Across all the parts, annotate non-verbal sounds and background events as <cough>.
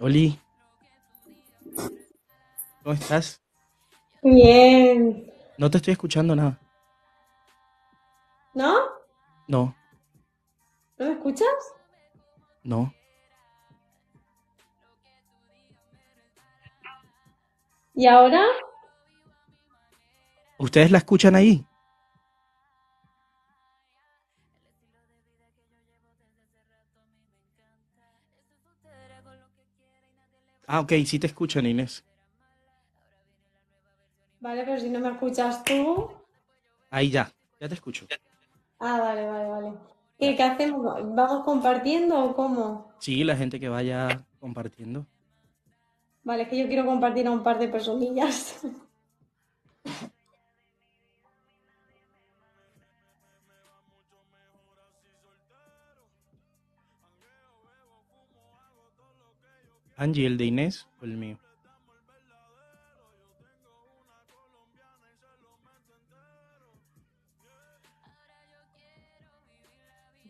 Oli. ¿Cómo estás? Bien. No te estoy escuchando nada. ¿No? No, ¿No me escuchas? no. ¿Y ahora? ¿Ustedes la escuchan ahí? Ah, ok, sí te escuchan, Inés. Vale, pero si no me escuchas tú. Ahí ya, ya te escucho. Ah, vale, vale, vale. ¿Qué, qué hacemos? ¿Vamos compartiendo o cómo? Sí, la gente que vaya compartiendo. Vale, es que yo quiero compartir a un par de personillas. <laughs> Angie, el de Inés o el mío.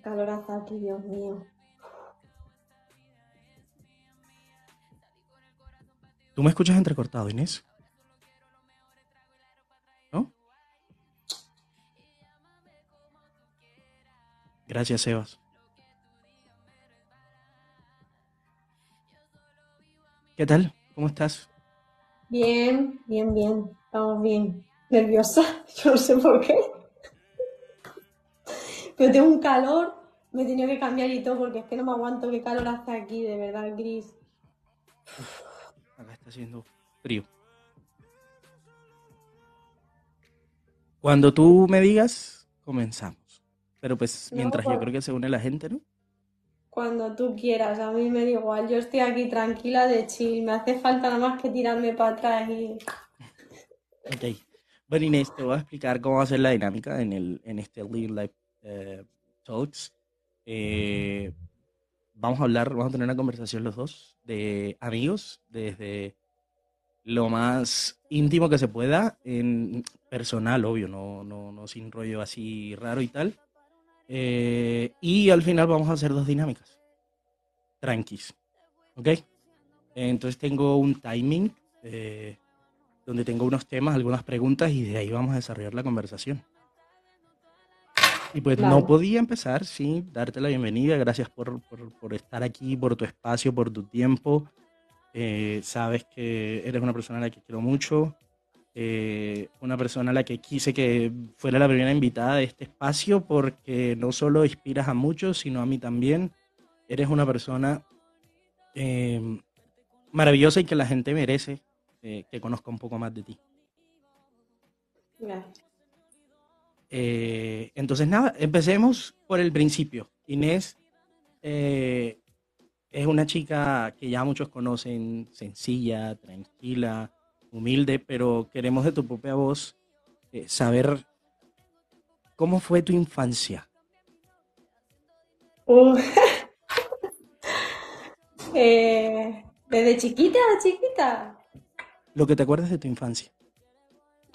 Calor aquí, Dios mío. ¿Tú me escuchas entrecortado, Inés? ¿No? Gracias, Sebas. ¿Qué tal? ¿Cómo estás? Bien, bien, bien. Estamos bien. Nerviosa, <laughs> yo no sé por qué. Pero tengo un calor, me he tenido que cambiar y todo porque es que no me aguanto qué calor hace aquí, de verdad, gris. Acá está haciendo frío. Cuando tú me digas, comenzamos. Pero pues No, mientras yo creo que se une la gente, ¿no? Cuando tú quieras, a mí me da igual. Yo estoy aquí tranquila de chill, me hace falta nada más que tirarme para atrás y... Ok. Bueno, Inés, te voy a explicar cómo va a ser la dinámica en, el, en este Live Live eh, Talks. Eh, vamos a hablar, vamos a tener una conversación los dos de amigos, desde lo más íntimo que se pueda, en personal, obvio, no, no, no sin rollo así raro y tal. Eh, y al final vamos a hacer dos dinámicas, tranquis, ¿ok? Entonces tengo un timing eh, donde tengo unos temas, algunas preguntas y de ahí vamos a desarrollar la conversación. Y pues no podía empezar sin darte la bienvenida. Gracias por, por- por estar aquí, por tu espacio, por tu tiempo. Eh, sabes que eres una persona a la que quiero mucho, eh, una persona a la que quise que fuera la primera invitada de este espacio porque no solo inspiras a muchos, sino a mí también. Eres una persona eh, maravillosa y que la gente merece eh, que conozca un poco más de ti. Gracias. Eh, entonces, nada, empecemos por el principio. Inés eh, es una chica que ya muchos conocen, sencilla, tranquila, humilde, pero queremos de tu propia voz eh, saber cómo fue tu infancia. Uh, <laughs> eh, desde chiquita, chiquita. Lo que te acuerdas de tu infancia.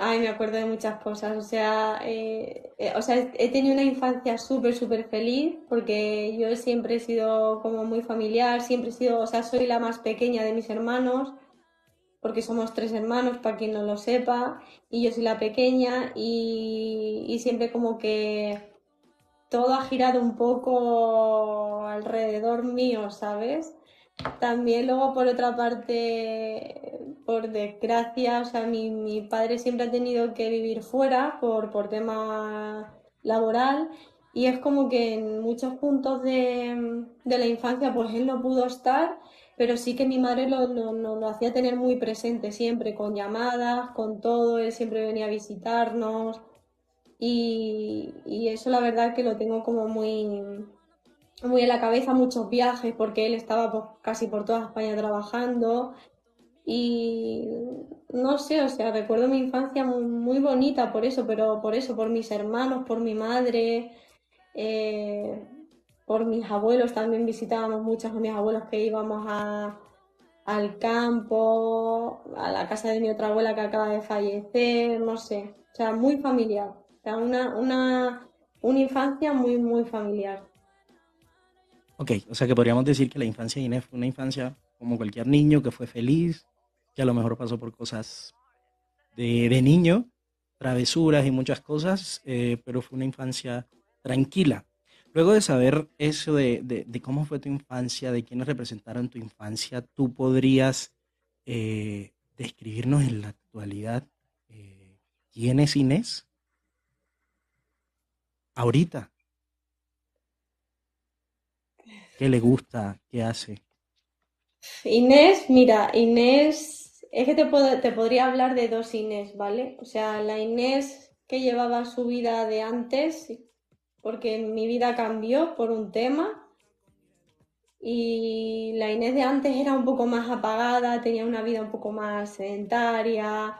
Ay, me acuerdo de muchas cosas. O sea, eh, eh, o sea, he he tenido una infancia súper, súper feliz porque yo siempre he sido como muy familiar, siempre he sido, o sea, soy la más pequeña de mis hermanos, porque somos tres hermanos, para quien no lo sepa, y yo soy la pequeña y, y siempre como que todo ha girado un poco alrededor mío, ¿sabes? También luego por otra parte, por desgracia, o sea, mi, mi padre siempre ha tenido que vivir fuera por, por tema laboral y es como que en muchos puntos de, de la infancia pues él no pudo estar, pero sí que mi madre lo, lo, lo- lo hacía tener muy presente siempre, con llamadas, con todo, él siempre venía a visitarnos. Y, y eso la verdad que lo tengo como muy muy en la cabeza muchos viajes porque él estaba casi por toda España trabajando. Y no sé, o sea, recuerdo mi infancia muy, muy bonita por eso, pero por eso, por mis hermanos, por mi madre, eh, por mis abuelos, también visitábamos muchos de mis abuelos que íbamos a, al campo, a la casa de mi otra abuela que acaba de fallecer, no sé, o sea, muy familiar, o sea, una, una, una infancia muy, muy familiar. Ok, o sea que podríamos decir que la infancia de Inés fue una infancia como cualquier niño que fue feliz, que a lo mejor pasó por cosas de, niño, travesuras y muchas cosas, eh, pero fue una infancia tranquila. Luego de saber eso de, cómo fue tu infancia, de quiénes representaron tu infancia, tú podrías eh, describirnos en la actualidad eh, quién es Inés ahorita. ¿Qué le gusta? ¿Qué hace? Inés, mira, Inés, es que te, te podría hablar de dos Inés, ¿vale? O sea, la Inés que llevaba su vida de antes, porque mi vida cambió por un tema, y la Inés de antes era un poco más apagada, tenía una vida un poco más sedentaria,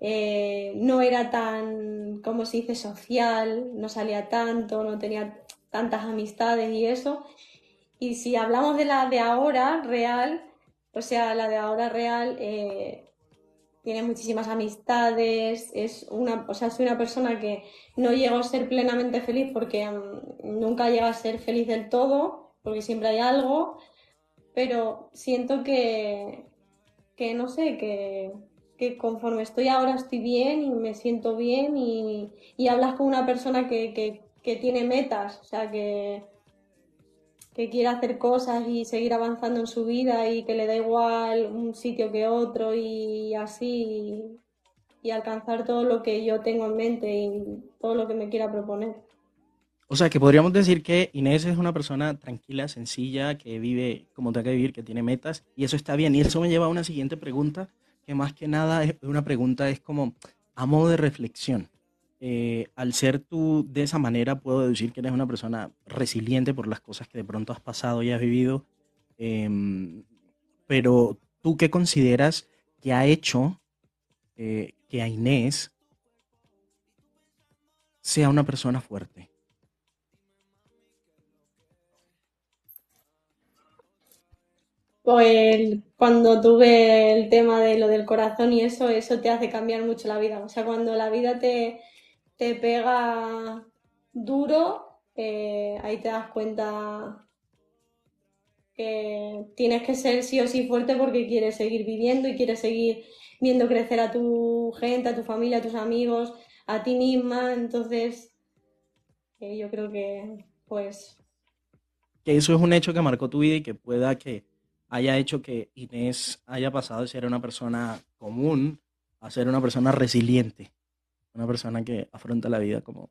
eh, no era tan, como se dice, social, no salía tanto, no tenía tantas amistades y eso. Y si hablamos de la de ahora, real, o sea, la de ahora real eh, tiene muchísimas amistades, es una, o sea, soy una persona que no llego a ser plenamente feliz porque mm, nunca llega a ser feliz del todo, porque siempre hay algo, pero siento que, que no sé, que, que conforme estoy ahora estoy bien y me siento bien y, y hablas con una persona que, que, que tiene metas, o sea, que, que quiere hacer cosas y seguir avanzando en su vida y que le da igual un sitio que otro y así y, alcanzar todo lo que yo tengo en mente y todo lo que me quiera proponer. O sea, que podríamos decir que Inés es una persona tranquila, sencilla, que vive como tenga que vivir, que tiene metas, y eso está bien. Y eso me lleva a una siguiente pregunta, que más que nada es una pregunta, es como a modo de reflexión. Eh, al ser tú de esa manera, puedo decir que eres una persona resiliente por las cosas que de pronto has pasado y has vivido. Em, pero tú qué consideras que ha hecho eh, que a Inés sea una persona fuerte? Pues cuando tuve el tema de lo del corazón y eso, eso te hace cambiar mucho la vida. O sea, cuando la vida te, te pega duro, eh, ahí te das cuenta que tienes que ser sí o sí fuerte porque quieres seguir viviendo y quieres seguir viendo crecer a tu gente, a tu familia, a tus amigos, a ti misma. Entonces, eh, yo creo que, pues... Que eso es un hecho que marcó tu vida y que pueda que haya hecho que Inés haya pasado de ser una persona común a ser una persona resiliente una persona que afronta la vida como,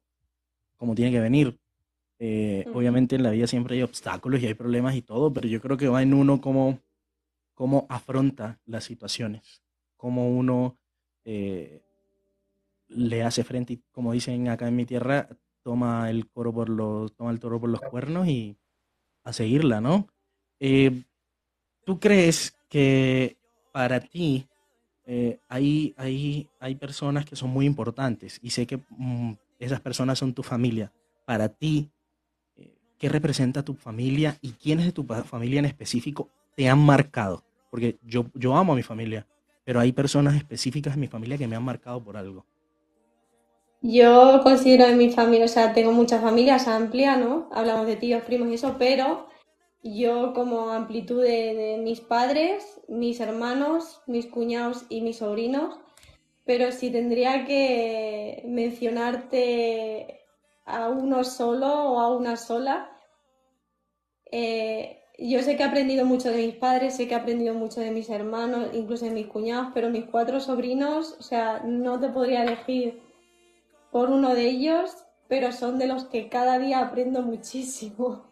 como tiene que venir. Eh, obviamente en la vida siempre hay obstáculos y hay problemas y todo, pero yo creo que va en uno como cómo afronta las situaciones, cómo uno eh, le hace frente y como dicen acá en mi tierra, toma el coro por los, toma el toro por los cuernos y a seguirla, ¿no? Eh, ¿Tú crees que para ti eh, hay, hay, personas que son muy importantes y sé que mm, esas personas son tu familia. Para ti, eh, ¿qué representa tu familia y quiénes de tu familia en específico te han marcado? Porque yo, yo amo a mi familia, pero hay personas específicas en mi familia que me han marcado por algo. Yo considero en mi familia, o sea, tengo muchas familias amplias, ¿no? Hablamos de tíos, primos y eso, pero yo como amplitud de, mis padres, mis hermanos, mis cuñados y mis sobrinos, pero si tendría que mencionarte a uno solo o a una sola, eh, yo sé que he aprendido mucho de mis padres, sé que he aprendido mucho de mis hermanos, incluso de mis cuñados, pero mis cuatro sobrinos, o sea, no te podría elegir por uno de ellos, pero son de los que cada día aprendo muchísimo.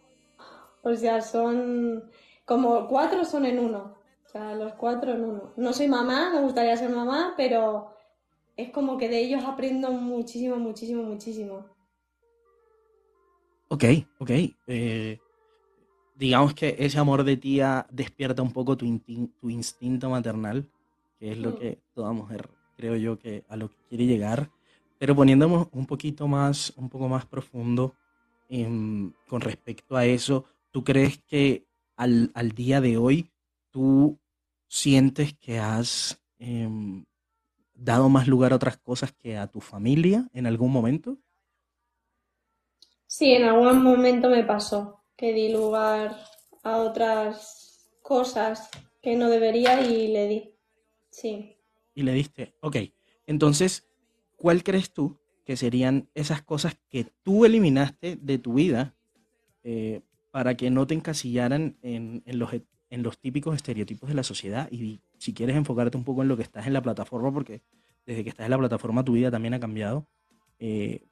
O sea, son como cuatro son en uno. O sea, los cuatro en uno. No soy mamá, me gustaría ser mamá, pero es como que de ellos aprendo muchísimo, muchísimo, muchísimo. Ok, ok. Eh, digamos que ese amor de tía despierta un poco tu, instinto maternal, que es lo mm. que toda mujer creo yo que a lo que quiere llegar, pero poniéndonos un poquito más, un poco más profundo con respecto a eso, ¿Tú crees que al, día de hoy tú sientes que has em, dado más lugar a otras cosas que a tu familia en algún momento? Sí, en algún momento me pasó que di lugar a otras cosas que no debería y le di. Sí. Y le diste, ok. Entonces, ¿cuál crees tú que serían esas cosas que tú eliminaste de tu vida eh, para que no te encasillaran en, los, en los típicos estereotipos de la sociedad? Y si quieres enfocarte un poco en lo que estás en la plataforma, porque desde que estás en la plataforma tu vida también ha cambiado. Eh,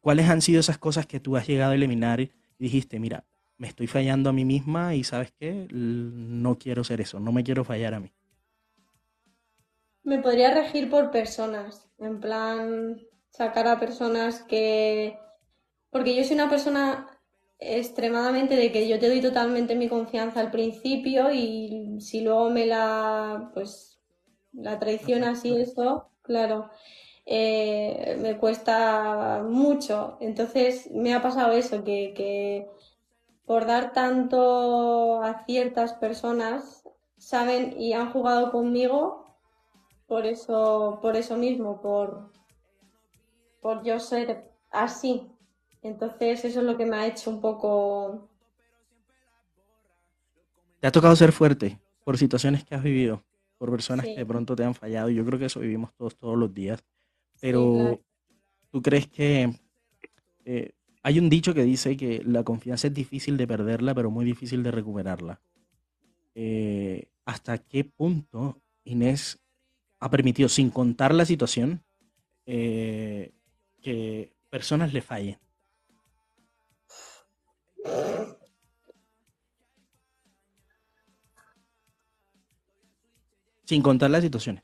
¿Cuáles han sido esas cosas que tú has llegado a eliminar y dijiste, mira, me estoy fallando a mí misma y sabes qué, no quiero ser eso, no me quiero fallar a mí? Me podría regir por personas, en plan sacar a personas que... Porque yo soy una persona extremadamente de que yo te doy totalmente mi confianza al principio y si luego me la, pues, la traicionas y eso, claro, eh, me cuesta mucho. Entonces me ha pasado eso, que, que por dar tanto a ciertas personas, saben y han jugado conmigo por eso, por eso mismo, por, por yo ser así. Entonces eso es lo que me ha hecho un poco... ¿Te ha tocado ser fuerte por situaciones que has vivido? Por personas que de pronto te han fallado. Yo creo que eso vivimos todos, todos los días. Pero ¿tú crees que eh, hay un dicho que dice que la confianza es difícil de perderla, pero muy difícil de recuperarla? Eh, ¿Hasta qué punto Inés ha permitido, sin contar la situación, eh, que personas le fallen? Sin contar las situaciones.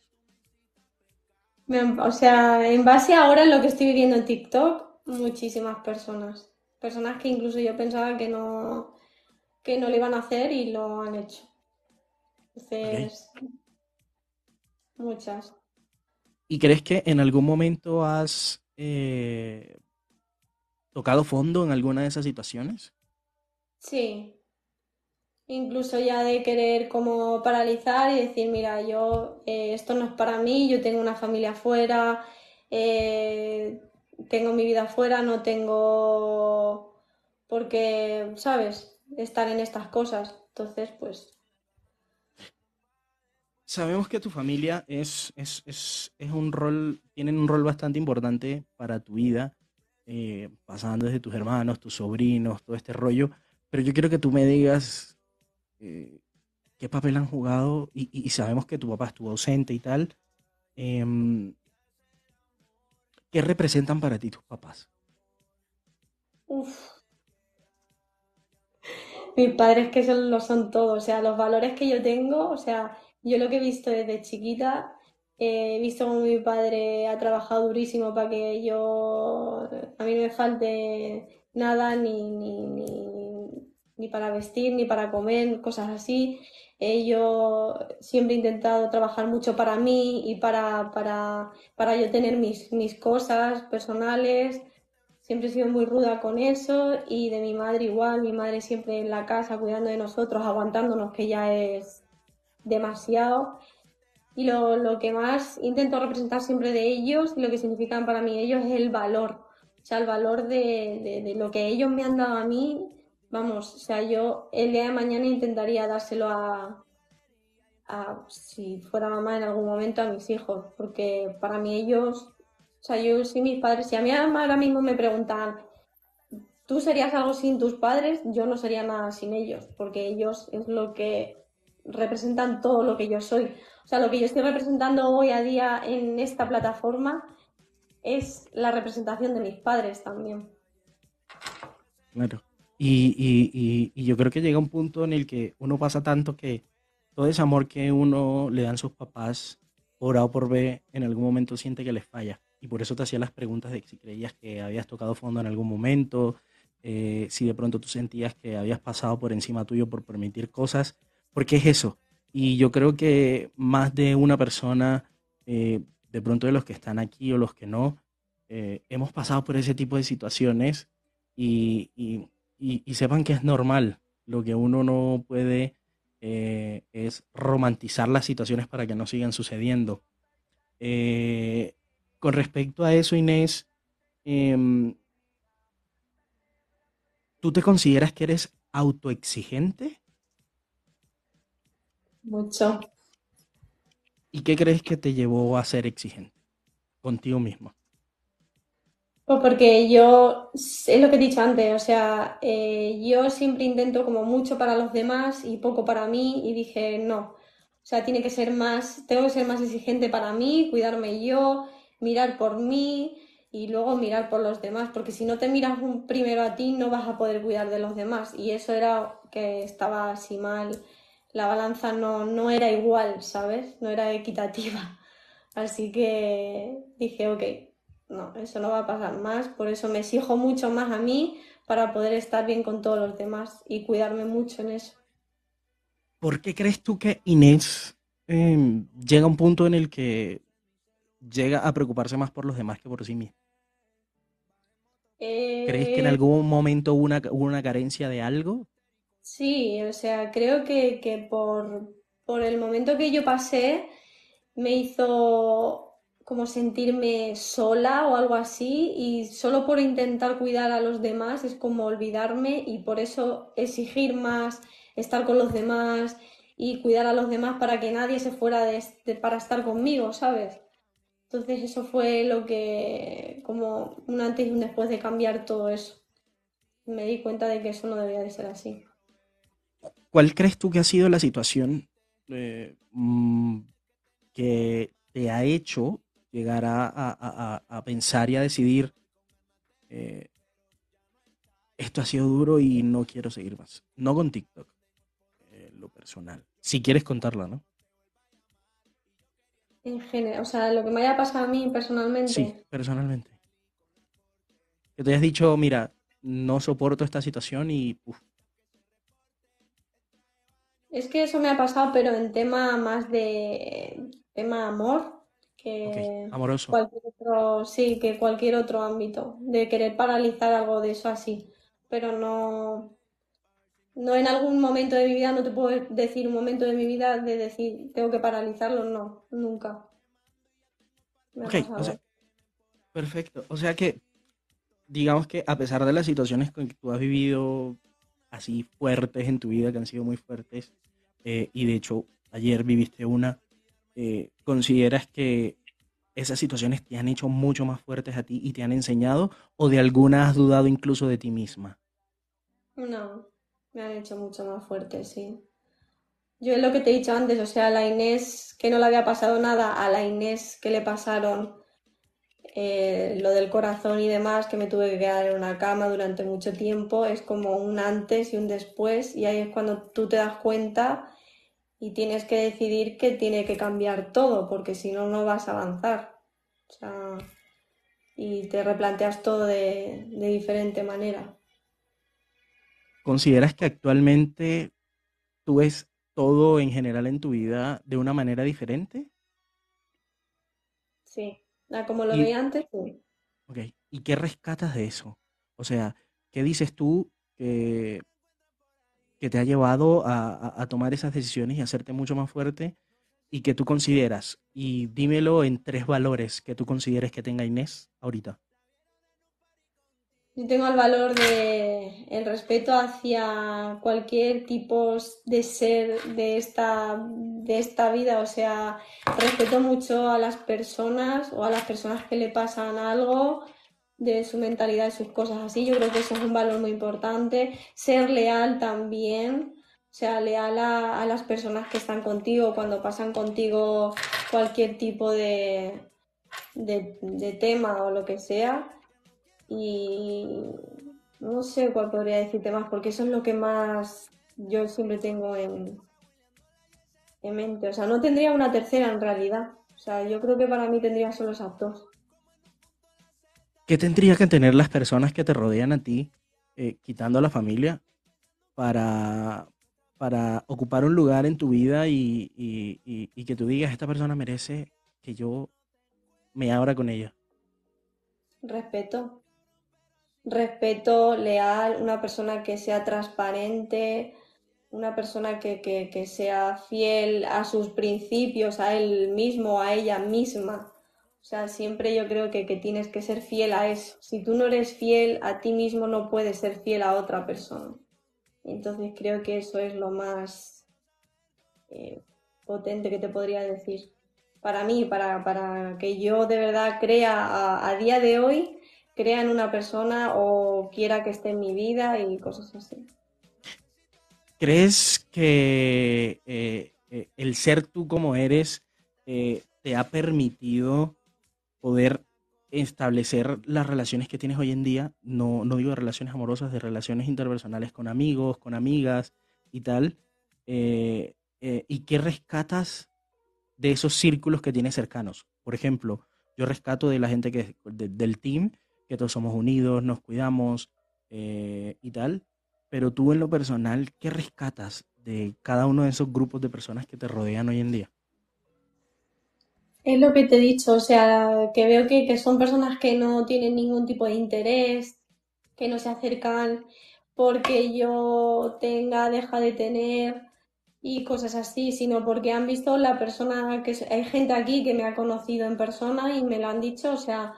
O sea, en base ahora en lo que estoy viviendo en TikTok, muchísimas personas. Personas que incluso yo pensaba que no, que no lo iban a hacer y lo han hecho. Entonces, muchas. ¿Y crees que en algún momento has eh, tocado fondo en alguna de esas situaciones? Sí, incluso ya de querer como paralizar y decir, mira, yo eh, esto no es para mí, yo tengo una familia afuera, eh, tengo mi vida afuera, no tengo por qué, ¿sabes?, estar en estas cosas. Entonces, pues... Sabemos que tu familia es, es, es, es un rol, tienen un rol bastante importante para tu vida, eh, pasando desde tus hermanos, tus sobrinos, todo este rollo. Pero yo quiero que tú me digas eh, qué papel han jugado y, sabemos que tu papá estuvo ausente y tal. Em, ¿Qué representan para ti tus papás? Uf. Mis padres que son, lo son todo, o sea, los valores que yo tengo, o sea, yo lo que he visto desde chiquita, he visto como mi padre ha trabajado durísimo para que yo, a mí no me falte nada, ni, ni ni para vestir, ni para comer, cosas así. Eh, yo siempre he intentado trabajar mucho para mí y para, para, para yo tener mis, mis cosas personales. Siempre he sido muy ruda con eso y de mi madre igual, mi madre siempre en la casa cuidando de nosotros, aguantándonos, que ya es demasiado. Y lo, lo que más intento representar siempre de ellos y lo que significan para mí ellos es el valor. O sea, el valor de, de lo que ellos me han dado a mí Vamos, o sea, yo el día de mañana intentaría dárselo a, si fuera mamá en algún momento, a mis hijos, porque para mí ellos, o sea, yo sí mis padres, si a mí ahora mismo me preguntan, ¿tú serías algo sin tus padres? Yo no sería nada sin ellos, porque ellos es lo que representan todo lo que yo soy. O sea, lo que yo estoy representando hoy a día en esta plataforma es la representación de mis padres también. Claro. Y, yo creo que llega un punto en el que uno pasa tanto que todo ese amor que uno le dan sus papás, por A o por B, en algún momento siente que les falla. Y por eso te hacía las preguntas de si creías que habías tocado fondo en algún momento, eh, si de pronto tú sentías que habías pasado por encima tuyo por permitir cosas, porque es eso. Y yo creo que más de una persona, eh, de pronto de los que están aquí o los que no, eh, hemos pasado por ese tipo de situaciones y, y, sepan que es normal. Lo que uno no puede eh, es romantizar las situaciones para que no sigan sucediendo. Eh, con respecto a eso, Inés, em, ¿tú te consideras que eres autoexigente? mucho. ¿Y qué crees que te llevó a ser exigente contigo mismo? Pues porque yo, es lo que he dicho antes, o sea, eh, yo siempre intento como mucho para los demás y poco para mí y dije, no, o sea, tiene que ser más, tengo que ser más exigente para mí, cuidarme yo, mirar por mí y luego mirar por los demás, porque si no te miras primero a ti no vas a poder cuidar de los demás y eso era que estaba así mal, la balanza no, no era igual, ¿sabes? No era equitativa. Así que dije, ok, no, eso no va a pasar más, por eso me exijo mucho más a mí para poder estar bien con todos los demás y cuidarme mucho en eso. ¿Por qué crees tú que Inés em, llega a un punto en el que llega a preocuparse más por los demás que por sí misma? ¿Crees que en eh, algún momento hubo una, una carencia de algo? Sí, o sea, creo que, que por, por el momento que yo pasé me hizo como sentirme sola o algo así y solo por intentar cuidar a los demás es como olvidarme y por eso exigir más, estar con los demás y cuidar a los demás para que nadie se fuera de, para estar conmigo, ¿sabes? Entonces eso fue lo que, como un antes y un después de cambiar todo eso. Me di cuenta de que eso no debía de ser así. ¿Cuál crees tú que ha sido la situación eh, mm, que te ha hecho llegar a, pensar y a decidir, eh, esto ha sido duro y no quiero seguir más. No con TikTok, eh, lo personal. Si quieres contarlo, ¿no? En general, o sea, lo que me haya pasado a mí personalmente. Sí, personalmente. Que te hayas dicho, mira, no soporto esta situación y... Es que eso me ha pasado, pero en tema más de tema amor, que Amoroso. cualquier otro, sí, que cualquier otro ámbito, de querer paralizar algo de eso así, pero no, no en algún momento de mi vida, no te puedo decir un momento de mi vida de decir tengo que paralizarlo, no, nunca. ok, perfecto. O sea que, digamos que a pesar de las situaciones que tú has vivido así fuertes en tu vida, que han sido muy fuertes, eh, y de hecho ayer viviste una, eh, ¿consideras que esas situaciones te han hecho mucho más fuertes a ti y te han enseñado o de alguna has dudado incluso de ti misma? No, me han hecho mucho más fuerte, sí. Yo es lo que te he dicho antes, o sea, a la Inés que no le había pasado nada, a la Inés que le pasaron eh, lo del corazón y demás, que me tuve que quedar en una cama durante mucho tiempo, es como un antes y un después, y ahí es cuando tú te das cuenta y tienes que decidir que tiene que cambiar todo, porque si no, no vas a avanzar. O sea, y te replanteas todo de, diferente manera. ¿Consideras que actualmente tú ves todo en general en tu vida de una manera diferente? Sí, como lo veía antes, sí. Ok, ¿y qué rescatas de eso? O sea, ¿qué dices tú que que te ha llevado a, tomar esas decisiones y hacerte mucho más fuerte y que tú consideras, y dímelo en tres valores que tú consideres que tenga Inés ahorita. Yo tengo el valor de el respeto hacia cualquier tipo de ser de esta, de esta vida, o sea, respeto mucho a las personas o a las personas que le pasan algo, de su mentalidad, de sus cosas así. Yo creo que eso es un valor muy importante. Ser leal también, o sea, leal a, las personas que están contigo cuando pasan contigo cualquier tipo de, de, tema o lo que sea. Y no sé cuál podría decirte más, porque eso es lo que más yo siempre tengo en, en mente. O sea, no tendría una tercera en realidad. O sea, yo creo que para mí tendría solo esas dos. ¿Qué tendría que tener las personas que te rodean a ti, eh, quitando a la familia, para, para ocupar un lugar en tu vida y, que tú digas, esta persona merece que yo me abra con ella? Respeto. Respeto, leal, una persona que sea transparente, una persona que, que sea fiel a sus principios, a él mismo, a ella misma. O sea, siempre yo creo que, tienes que ser fiel a eso. Si tú no eres fiel a ti mismo, no puedes ser fiel a otra persona. Entonces creo que eso es lo más, eh, potente que te podría decir. Para mí, para, para que yo de verdad crea a, día de hoy, crea en una persona o quiera que esté en mi vida y cosas así. ¿Crees que eh, eh, el ser tú como eres te ha permitido poder establecer las relaciones que tienes hoy en día? No, no digo de relaciones amorosas, de relaciones interpersonales con amigos, con amigas y tal. ¿Y qué rescatas de esos círculos que tienes cercanos? Por ejemplo, yo rescato de la gente que del team, que todos somos unidos, nos cuidamos y tal pero tú en lo personal, ¿qué rescatas de cada uno de esos grupos de personas que te rodean hoy en día? Es lo que te he dicho, o sea, que veo que, son personas que no tienen ningún tipo de interés, que no se acercan porque yo tenga, deja de tener y cosas así, sino porque han visto la persona que hay gente aquí que me ha conocido en persona y me lo han dicho, o sea,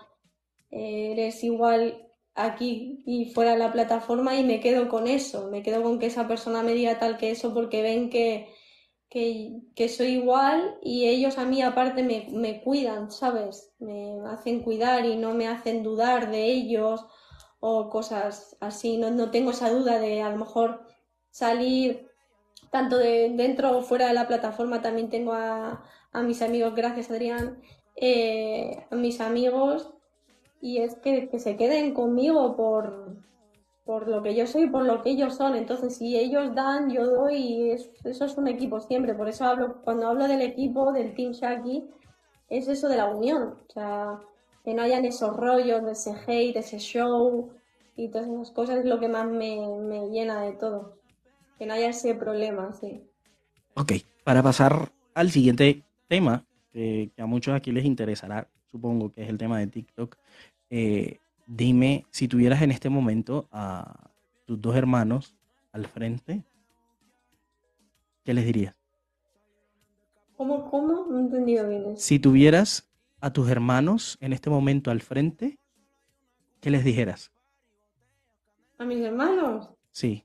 eres igual aquí y fuera de la plataforma y me quedo con eso, me quedo con que esa persona me diga tal que eso porque ven que, que, soy igual y ellos a mí aparte me, me, cuidan, ¿sabes? Me hacen cuidar y no me hacen dudar de ellos o cosas así, no, no tengo esa duda de a lo mejor salir tanto de dentro o fuera de la plataforma, también tengo a, a mis amigos, gracias Adrián, eh, a mis amigos y es que, se queden conmigo por, por lo que yo soy, por lo que ellos son. Entonces, si ellos dan, yo doy, y eso es un equipo siempre. Por eso hablo, cuando hablo del equipo, del Team Shaki, es eso de la unión. O sea, que no hayan esos rollos de ese hate, ese show y todas esas cosas es lo que más me, me llena de todo. Que no haya ese problema, sí. Ok, para pasar al siguiente tema, que a muchos aquí les interesará, supongo que es el tema de TikTok. Eh, dime, si tuvieras en este momento a tus dos hermanos al frente, ¿qué les dirías? ¿Cómo, cómo? No he entendido bien. Si tuvieras a tus hermanos en este momento al frente, ¿qué les dijeras? ¿A mis hermanos? Sí.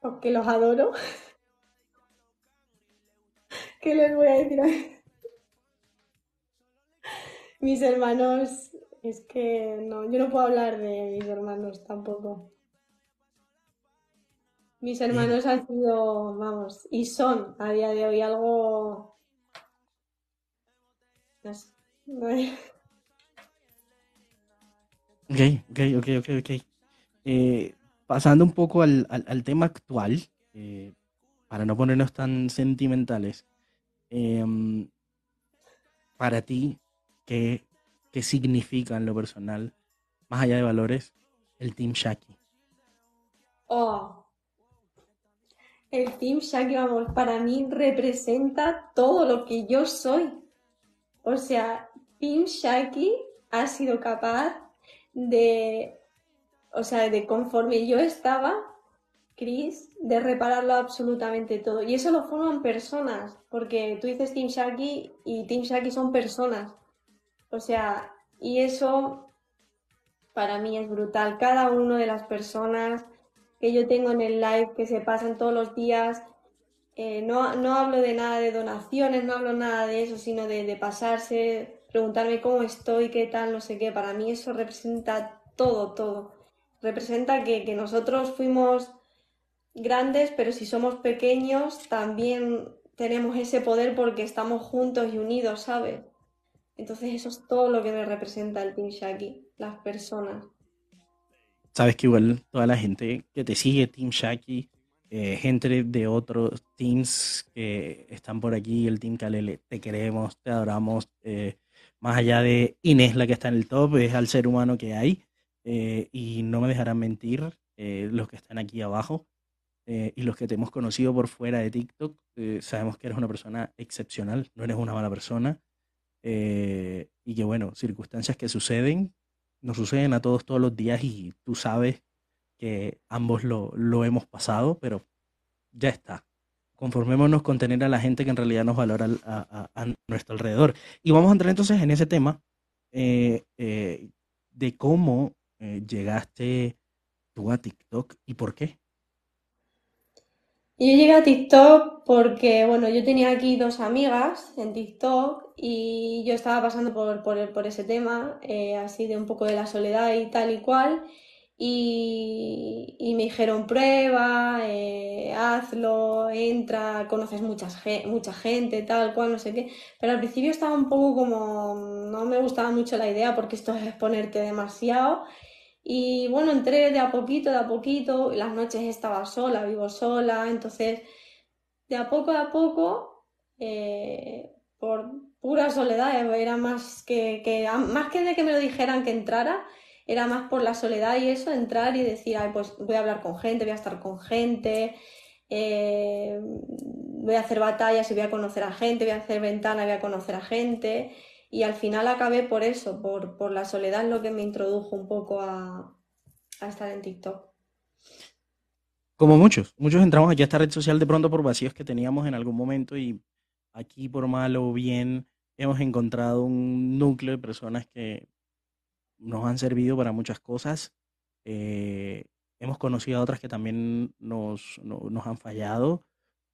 Porque los adoro. <laughs> ¿Qué les voy a decir a mis hermanos, es que no, yo no puedo hablar de mis hermanos tampoco. Mis hermanos han sido, vamos, y son a día de hoy algo... No sé. <laughs> Ok, ok, ok, ok, ok. Eh, pasando un poco al, tema actual, eh, para no ponernos tan sentimentales, em, para ti, ¿Qué, significa en lo personal, más allá de valores, el Team Shaki? Oh, el Team Shaki, vamos, para mí representa todo lo que yo soy. O sea, Team Shaki ha sido capaz de, o sea, de conforme yo estaba, Chris, de repararlo absolutamente todo. Y eso lo forman personas, porque tú dices Team Shaki y Team Shaki son personas. O sea, y eso para mí es brutal. Cada una de las personas que yo tengo en el live, que se pasan todos los días, eh, no, no, hablo de nada de donaciones, no hablo nada de eso, sino de, pasarse, preguntarme cómo estoy, qué tal, no sé qué. Para mí eso representa todo, todo. Representa que, que nosotros fuimos grandes, pero si somos pequeños, también tenemos ese poder porque estamos juntos y unidos, ¿sabes? Entonces eso es todo lo que me representa el Team Shaki, las personas. Sabes que igual toda la gente que te sigue, Team Shaki, eh, gente de otros teams que están por aquí, el Team Kalele, te queremos, te adoramos. Eh, más allá de Inés, la que está en el top, es al ser humano que hay. Eh, y no me dejarán mentir los que están aquí abajo y los que te hemos conocido por fuera de TikTok. sabemos que eres una persona excepcional, no eres una mala persona. Eh, y que bueno, circunstancias que suceden, nos suceden a todos todos los días y tú sabes que ambos lo, lo hemos pasado, pero ya está. Conformémonos con tener a la gente que en realidad nos valora a, a, nuestro alrededor. Y vamos a entrar entonces en ese tema eh, eh, de cómo llegaste tú a TikTok y por qué. Yo llegué a TikTok porque, bueno, yo tenía aquí dos amigas en TikTok y yo estaba pasando por, por, ese tema, eh, así de un poco de la soledad y tal y cual. Y, y me dijeron, prueba, eh, hazlo, entra, conoces muchas, mucha gente, tal cual, no sé qué. Pero al principio estaba un poco como, no me gustaba mucho la idea porque esto es exponerte demasiado. Y bueno, entré de a poquito, de a poquito, las noches estaba sola, vivo sola, entonces de a poco a poco, eh, por pura soledad, era más que, que, más que de que me lo dijeran que entrara, era más por la soledad y eso, entrar y decir, Ay, pues voy a hablar con gente, voy a estar con gente, eh, voy a hacer batallas y voy a conocer a gente, voy a hacer ventana y voy a conocer a gente. Y al final acabé por eso, por, por la soledad, lo que me introdujo un poco a, a estar en TikTok. Como muchos, muchos entramos aquí a esta red social de pronto por vacíos que teníamos en algún momento y aquí por mal o bien hemos encontrado un núcleo de personas que nos han servido para muchas cosas. Eh, hemos conocido a otras que también nos, nos han fallado,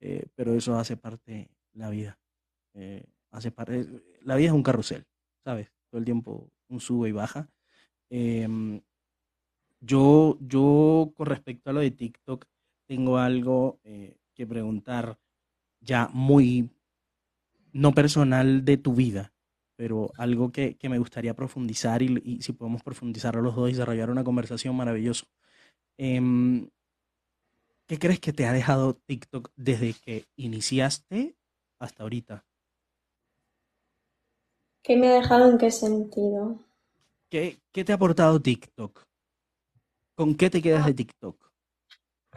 eh, pero eso hace parte de la vida. Eh, hace parte, la vida es un carrusel, ¿sabes? Todo el tiempo un sube y baja. Em, yo, yo con respecto a lo de TikTok, tengo algo que preguntar ya muy no personal de tu vida, pero algo que, me gustaría profundizar y, si podemos profundizar a los dos y desarrollar una conversación maravilloso. Em, ¿Qué crees que te ha dejado TikTok desde que iniciaste hasta ahorita? ¿Qué me ha dejado en qué sentido? ¿Qué, qué te ha aportado TikTok? ¿Con qué te quedas de TikTok?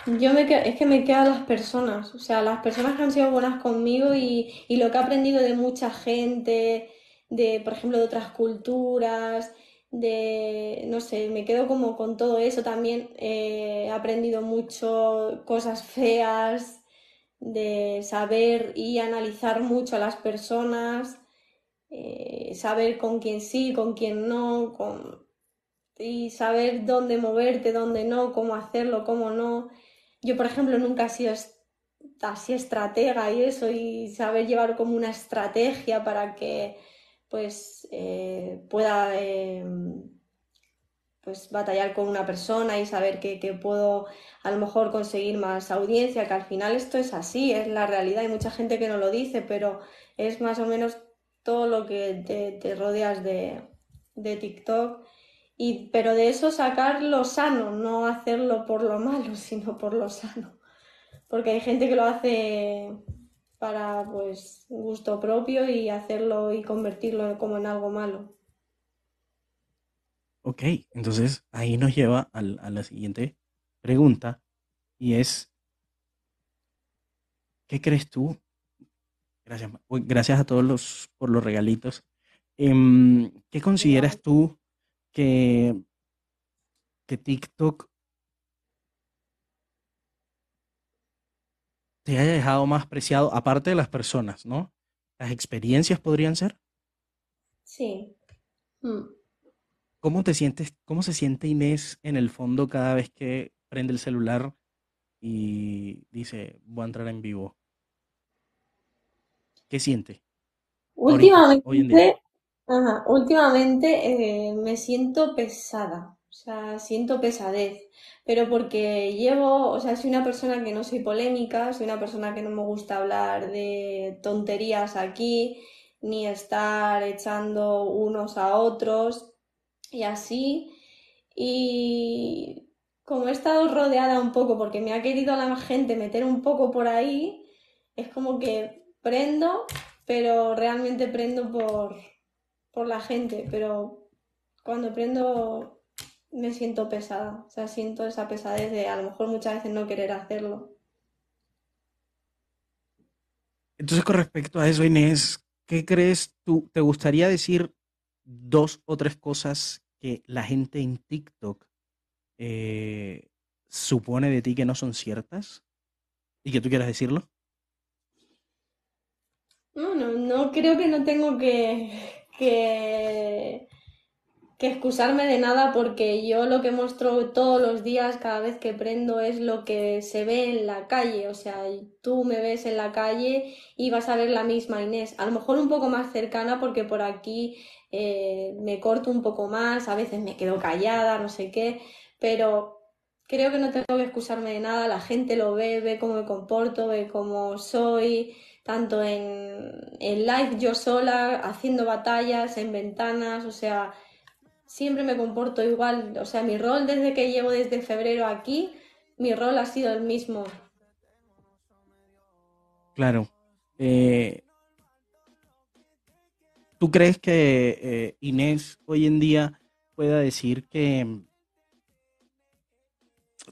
Yo me es que me quedan las personas, o sea, las personas que han sido buenas conmigo y, y lo que he aprendido de mucha gente, de, por ejemplo, de otras culturas, de, no sé, me quedo como con todo eso también. Eh, he aprendido mucho cosas feas, de saber y analizar mucho a las personas, eh, saber con quién sí, con quién no, con, y saber dónde moverte, dónde no, cómo hacerlo, cómo no. Yo, por ejemplo, nunca he sido así estratega y eso, y saber llevar como una estrategia para que pues eh, pueda em, pues batallar con una persona y saber que, puedo a lo mejor conseguir más audiencia, que al final esto es así, es la realidad. Hay mucha gente que no lo dice, pero es más o menos todo lo que te, rodeas de, de TikTok. Y, pero de eso sacar lo sano, no hacerlo por lo malo, <laughs> sino por lo sano. Porque hay gente que lo hace para pues gusto propio y hacerlo y convertirlo como en algo malo. Ok, entonces ahí nos lleva a, la siguiente pregunta y es, ¿qué crees tú? Gracias, gracias a todos los por los regalitos. Em, ¿Qué consideras tú que, que TikTok te haya dejado más preciado, aparte de las personas, ¿no? ¿Las experiencias podrían ser? Sí. Mm. ¿Cómo te sientes, cómo se siente Inés en el fondo cada vez que prende el celular y dice, voy a entrar en vivo? ¿Qué siente? Últimamente, últimamente eh, me siento pesada, o sea, siento pesadez pero porque llevo, o sea, soy una persona que no soy polémica, soy una persona que no me gusta hablar de tonterías aquí, ni estar echando unos a otros y así. Y como he estado rodeada un poco, porque me ha querido la gente meter un poco por ahí, es como que prendo, pero realmente prendo por, por la gente, pero cuando prendo me siento pesada, o sea, siento esa pesadez de a lo mejor muchas veces no querer hacerlo. Entonces, con respecto a eso, Inés, ¿qué crees tú? ¿Te gustaría decir dos o tres cosas que la gente en TikTok eh, supone de ti que no son ciertas y que tú quieras decirlo? No, no, no creo que no tengo que, que que excusarme de nada porque yo lo que muestro todos los días, cada vez que prendo, es lo que se ve en la calle. O sea, tú me ves en la calle y vas a ver la misma Inés. A lo mejor un poco más cercana porque por aquí eh, me corto un poco más, a veces me quedo callada, no sé qué, pero creo que no tengo que excusarme de nada. La gente lo ve, ve cómo me comporto, ve cómo soy tanto en, en live yo sola, haciendo batallas, en ventanas, o sea, siempre me comporto igual. O sea, mi rol desde que llevo desde febrero aquí, mi rol ha sido el mismo. Claro. Eh, ¿Tú crees que eh, Inés hoy en día pueda decir que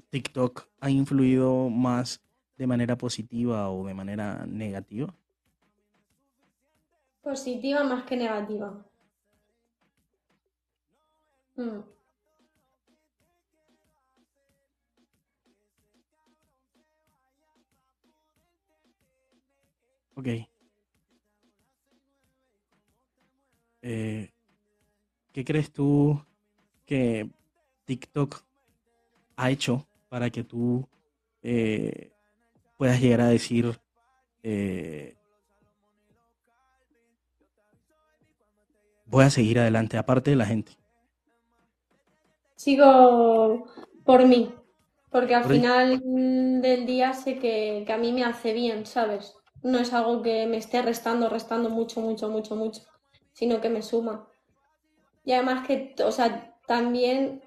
TikTok ha influido más de manera positiva o de manera negativa? Positiva más que negativa. Mm. Ok. Eh, ¿qué crees tú que TikTok ha hecho para que tú eh, puedas llegar a decir eh, voy a seguir adelante aparte de la gente? Sigo por mí, porque al final del día sé que, a mí me hace bien, ¿sabes? No es algo que me esté restando, restando mucho, mucho, mucho, mucho, sino que me suma. Y además que, o sea, también,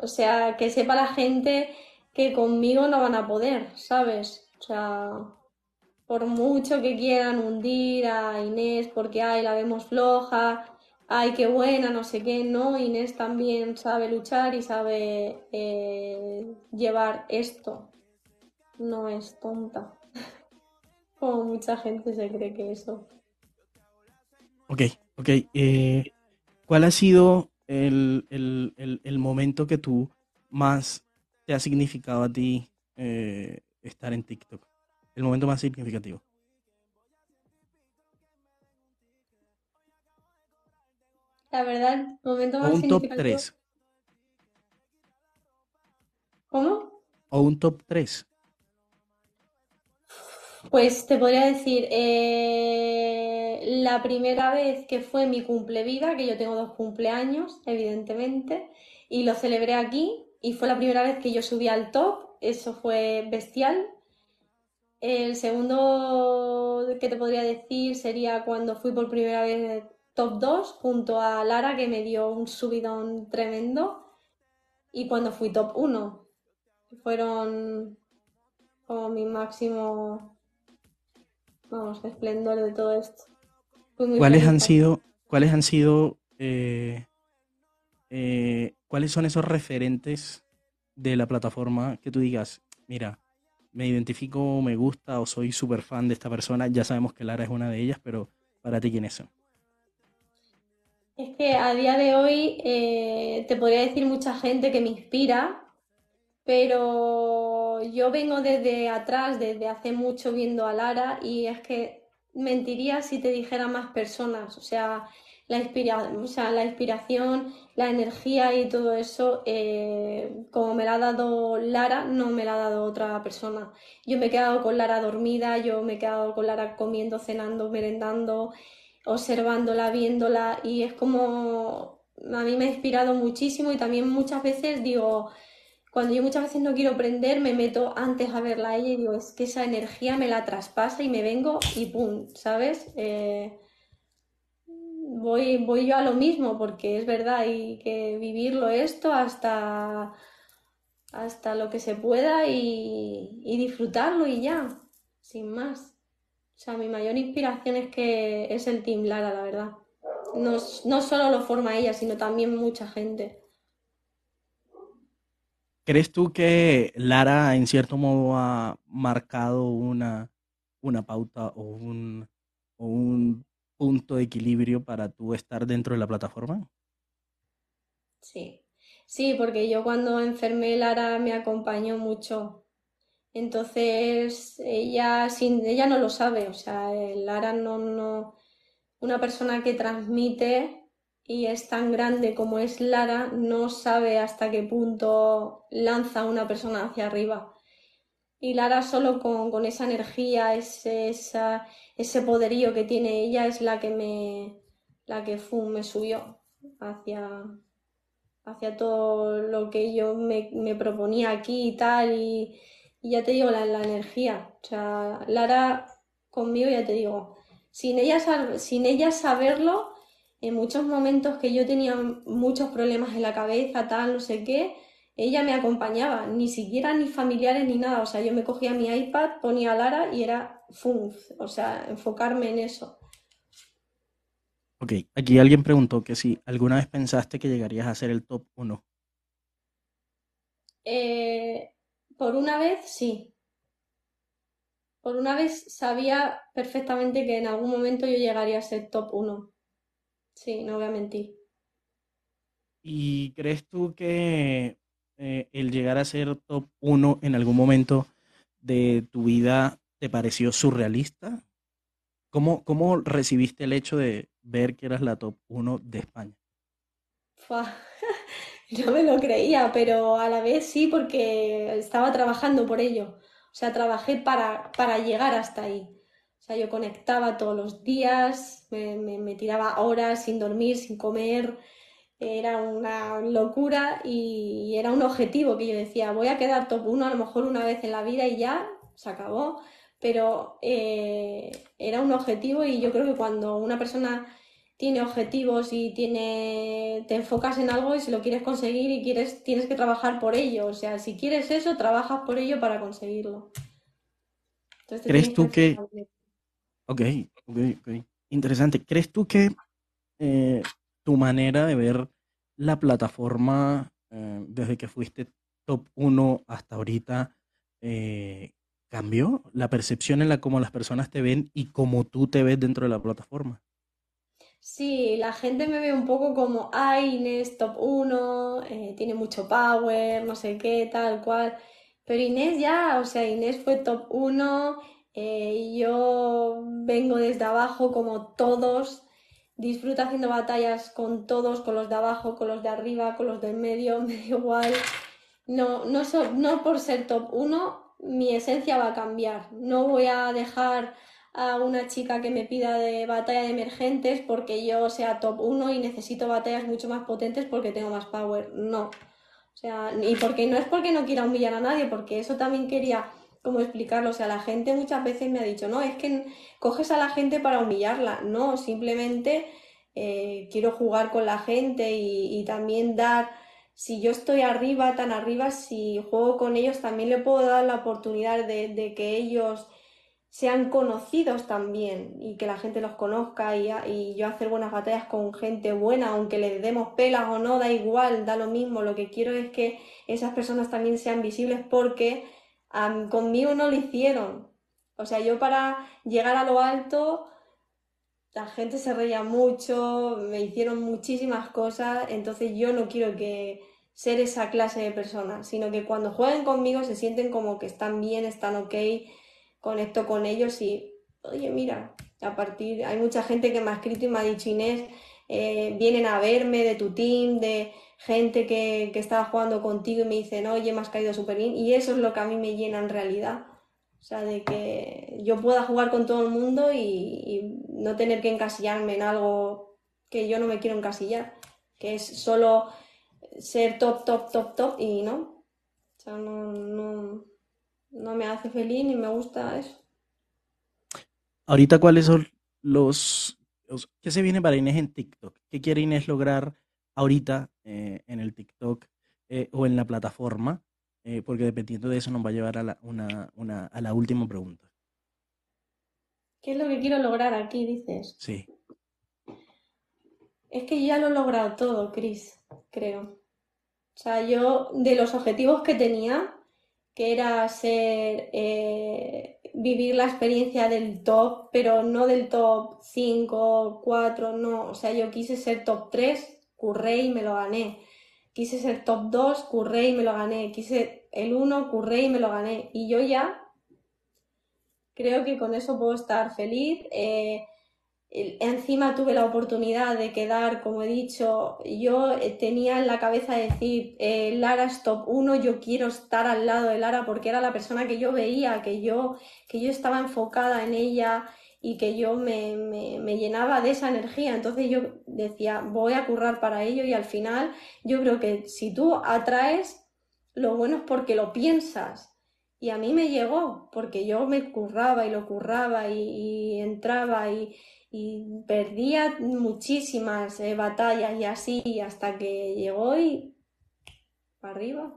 o sea, que sepa la gente que conmigo no van a poder, ¿sabes? O sea, por mucho que quieran hundir a Inés porque, ay, la vemos floja, ay, qué buena, no sé qué, no, Inés también sabe luchar y sabe eh, llevar esto, no es tonta, <laughs> como mucha gente se cree que eso. Ok, ok. Eh, ¿Cuál ha sido el, momento que tú más te ha significado a ti eh, estar en TikTok? El momento más significativo. La verdad, momento más o un top 3. ¿Cómo? O un top 3. Pues te podría decir, eh, la primera vez que fue mi cumplevida, que yo tengo dos cumpleaños, evidentemente, y lo celebré aquí, y fue la primera vez que yo subí al top, eso fue bestial. El segundo que te podría decir sería cuando fui por primera vez top 2 junto a Lara que me dio un subidón tremendo y cuando fui top 1 fueron como mi máximo vamos esplendor de todo esto. ¿cuáles han sido cuáles han sido eh, eh, cuáles son esos referentes de la plataforma que tú digas mira me identifico me gusta o soy súper fan de esta persona ya sabemos que Lara es una de ellas pero para ti quiénes son es que a día de hoy eh, te podría decir mucha gente que me inspira, pero yo vengo desde atrás, desde hace mucho viendo a Lara y es que mentiría si te dijera más personas, o sea, la, o sea, la inspiración, la energía y todo eso, eh, como me la ha dado Lara, no me la ha dado otra persona. Yo me he quedado con Lara dormida, yo me he quedado con Lara comiendo, cenando, merendando observándola, viéndola y es como a mí me ha inspirado muchísimo y también muchas veces digo, cuando yo muchas veces no quiero aprender, me meto antes a verla a ella y digo, es que esa energía me la traspasa y me vengo y ¡pum! ¿Sabes? Eh, voy, voy yo a lo mismo porque es verdad, hay que vivirlo esto hasta, hasta lo que se pueda y, y disfrutarlo y ya, sin más. O sea, mi mayor inspiración es que es el Team Lara, la verdad. No, no solo lo forma ella, sino también mucha gente. ¿Crees tú que Lara en cierto modo ha marcado una, una pauta o un, o un punto de equilibrio para tú estar dentro de la plataforma? Sí, sí, porque yo cuando enfermé Lara me acompañó mucho entonces, ella, sin, ella no lo sabe, o sea, Lara no, no, una persona que transmite y es tan grande como es Lara, no sabe hasta qué punto lanza a una persona hacia arriba. Y Lara solo con, esa energía, ese, ese poderío que tiene ella es la que me, la que me subió hacia, hacia todo lo que yo me, proponía aquí y tal. Y, ya te digo, la, la, energía. O sea, Lara conmigo, ya te digo, sin ella, sin ella saberlo, en muchos momentos que yo tenía muchos problemas en la cabeza, tal, no sé qué, ella me acompañaba, ni siquiera ni familiares ni nada. O sea, yo me cogía mi iPad, ponía a Lara y era fun, o sea, enfocarme en eso. Ok, aquí alguien preguntó que si alguna vez pensaste que llegarías a ser el top 1. Eh, por una vez, sí. Por una vez sabía perfectamente que en algún momento yo llegaría a ser top 1. Sí, no voy a mentir. ¿Y crees tú que eh, el llegar a ser top 1 en algún momento de tu vida te pareció surrealista? ¿Cómo, cómo recibiste el hecho de ver que eras la top 1 de España? <laughs> no me lo creía, pero a la vez sí, porque estaba trabajando por ello. O sea, trabajé para, para llegar hasta ahí. O sea, yo conectaba todos los días, me, me tiraba horas sin dormir, sin comer, era una locura y era un objetivo que yo decía, voy a quedar top 1 a lo mejor una vez en la vida y ya se acabó, pero eh, era un objetivo y yo creo que cuando una persona tiene objetivos y tiene, te enfocas en algo y si lo quieres conseguir y quieres, tienes que trabajar por ello, o sea, si quieres eso, trabajas por ello para conseguirlo. ¿Crees tú que... Ok, ok, ok. Interesante. ¿Crees tú que eh, tu manera de ver la plataforma eh, desde que fuiste top 1 hasta ahorita eh, cambió? ¿La percepción en la cómo las personas te ven y cómo tú te ves dentro de la plataforma? Sí, la gente me ve un poco como, ay, Inés, top 1, eh, tiene mucho power, no sé qué, tal cual. Pero Inés ya, o sea, Inés fue top 1, yo vengo desde abajo como todos, disfruta haciendo batallas con todos, con los de abajo, con los de arriba, con los del medio, <laughs> me da igual. No, no, no por ser top 1, mi esencia va a cambiar. No voy a dejar a una chica que me pida de batalla de emergentes porque yo sea top 1 y necesito batallas mucho más potentes porque tengo más power. No. O sea, y porque no es porque no quiera humillar a nadie, porque eso también quería cómo explicarlo. O sea, la gente muchas veces me ha dicho, no, es que coges a la gente para humillarla. No, simplemente eh, quiero jugar con la gente y, también dar, si yo estoy arriba, tan arriba, si juego con ellos, también le puedo dar la oportunidad de, que ellos sean conocidos también y que la gente los conozca y, y, yo hacer buenas batallas con gente buena, aunque les demos pelas o no, da igual, da lo mismo. Lo que quiero es que esas personas también sean visibles porque conmigo no lo hicieron. O sea, yo para llegar a lo alto, la gente se reía mucho, me hicieron muchísimas cosas, entonces yo no quiero que ser esa clase de personas, sino que cuando jueguen conmigo se sienten como que están bien, están ok, conecto con ellos y, oye, mira, a partir, hay mucha gente que me ha escrito y me ha dicho, Inés, eh, vienen a verme de tu team, de gente que, que estaba jugando contigo y me dicen, oye, me has caído súper bien. Y eso es lo que a mí me llena en realidad. O sea, de que yo pueda jugar con todo el mundo y, no tener que encasillarme en algo que yo no me quiero encasillar, que es solo ser top, top, top, top y no. O sea, no, no, no me hace feliz ni me gusta eso. Ahorita, ¿cuáles son los, ¿Qué se viene para Inés en TikTok? ¿Qué quiere Inés lograr ahorita eh, en el TikTok eh, o en la plataforma? Eh, porque dependiendo de eso nos va a llevar a la, una, una, a la última pregunta. ¿Qué es lo que quiero lograr aquí, dices? Sí. Es que ya lo he logrado todo, Chris, creo. O sea, yo de los objetivos que tenía, que era ser, eh, vivir la experiencia del top, pero no del top 5, 4, no. O sea, yo quise ser top 3, curré y me lo gané quise ser top 2, curré y me lo gané, quise el 1, curré y me lo gané. Y yo ya creo que con eso puedo estar feliz. Eh, Encima tuve la oportunidad de quedar, como he dicho, yo eh, tenía en la cabeza decir, eh, Lara es top 1, yo quiero estar al lado de Lara porque era la persona que yo veía, que yo, que yo estaba enfocada en ella y que yo me, me, llenaba de esa energía. Entonces yo decía, voy a currar para ello y al final yo creo que si tú atraes, lo bueno es porque lo piensas. Y a mí me llegó, porque yo me curraba y lo curraba y entraba y, perdía muchísimas eh, batallas y así hasta que llegó y arriba.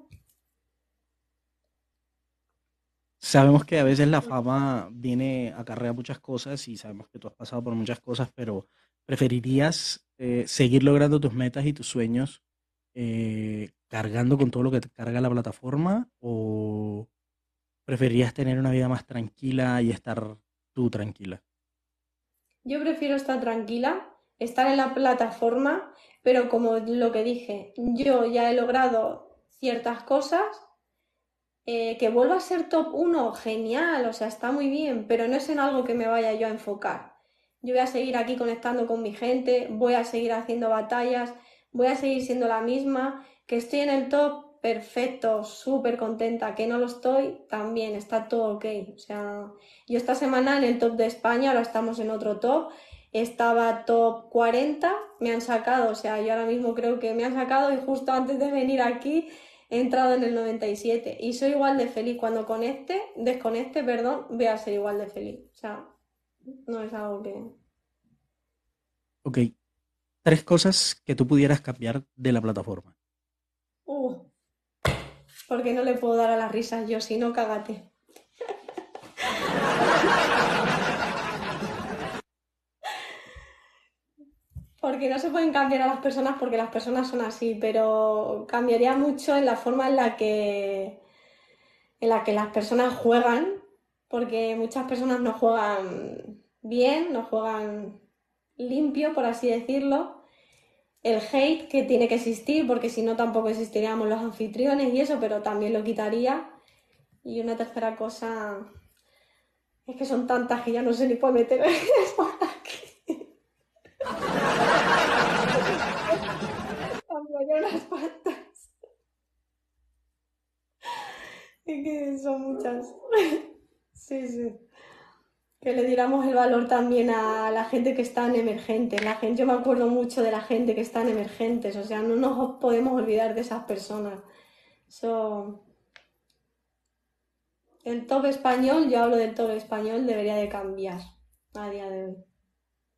Sabemos que a veces la fama viene acarrea muchas cosas y sabemos que tú has pasado por muchas cosas, pero ¿preferirías eh, seguir logrando tus metas y tus sueños eh, cargando con todo lo que te carga la plataforma o preferirías tener una vida más tranquila y estar tú tranquila? Yo prefiero estar tranquila, estar en la plataforma, pero como lo que dije, yo ya he logrado ciertas cosas, eh, que vuelva a ser top 1, genial, o sea, está muy bien, pero no es en algo que me vaya yo a enfocar. Yo voy a seguir aquí conectando con mi gente, voy a seguir haciendo batallas, voy a seguir siendo la misma, que estoy en el top, perfecto, súper contenta, que no lo estoy, también está todo ok. O sea, yo esta semana en el top de España, ahora estamos en otro top, estaba top 40, me han sacado, o sea, yo ahora mismo creo que me han sacado y justo antes de venir aquí he entrado en el 97 y soy igual de feliz. Cuando conecte, desconecte, perdón, voy a ser igual de feliz. O sea, no es algo que... Ok, tres cosas que tú pudieras cambiar de la plataforma. Uh, porque no le puedo dar a las risas yo, si no, cágate. <laughs> Porque no se pueden cambiar a las personas porque las personas son así, pero cambiaría mucho en la forma en la que en la que las personas juegan, porque muchas personas no juegan bien, no juegan limpio, por así decirlo, el hate que tiene que existir, porque si no tampoco existiríamos los anfitriones y eso, pero también lo quitaría. Y una tercera cosa es que son tantas que ya no sé ni puedo meter por aquí. Unas cuantas. Es que son muchas. Sí, sí que le diéramos el valor también a la gente que está en emergentes. La gente, yo me acuerdo mucho de la gente que está en emergentes, o sea, no nos podemos olvidar de esas personas. El top español, yo hablo del top español, debería de cambiar a día de hoy.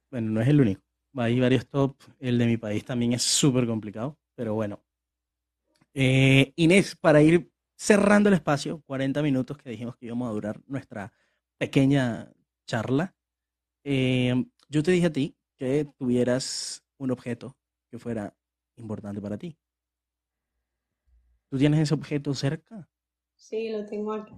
Bueno, no es el único. Hay varios top. El de mi país también es súper complicado, pero bueno. Eh, Inés, para ir cerrando el espacio, 40 minutos que dijimos que íbamos a durar nuestra pequeña charla, em, yo te dije a ti que tuvieras un objeto que fuera importante para ti. ¿Tú tienes ese objeto cerca? Sí, lo tengo aquí.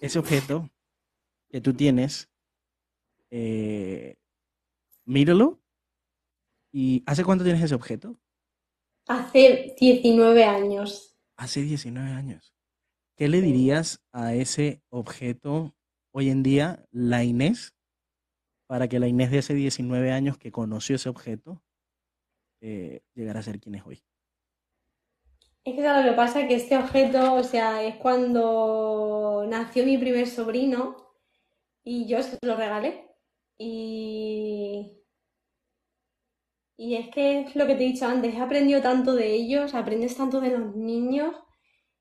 Ese objeto que tú tienes, eh, míralo ¿Y hace cuánto tienes ese objeto? Hace 19 años. Hace 19 años. ¿Qué le dirías a ese objeto hoy en día, la Inés, para que la Inés de hace 19 años que conoció ese objeto eh, llegara a ser quien es hoy? Es que lo que pasa que este objeto, o sea, es cuando nació mi primer sobrino y yo se lo regalé. Y y es que es lo que te he dicho antes, he aprendido tanto de ellos, aprendes tanto de los niños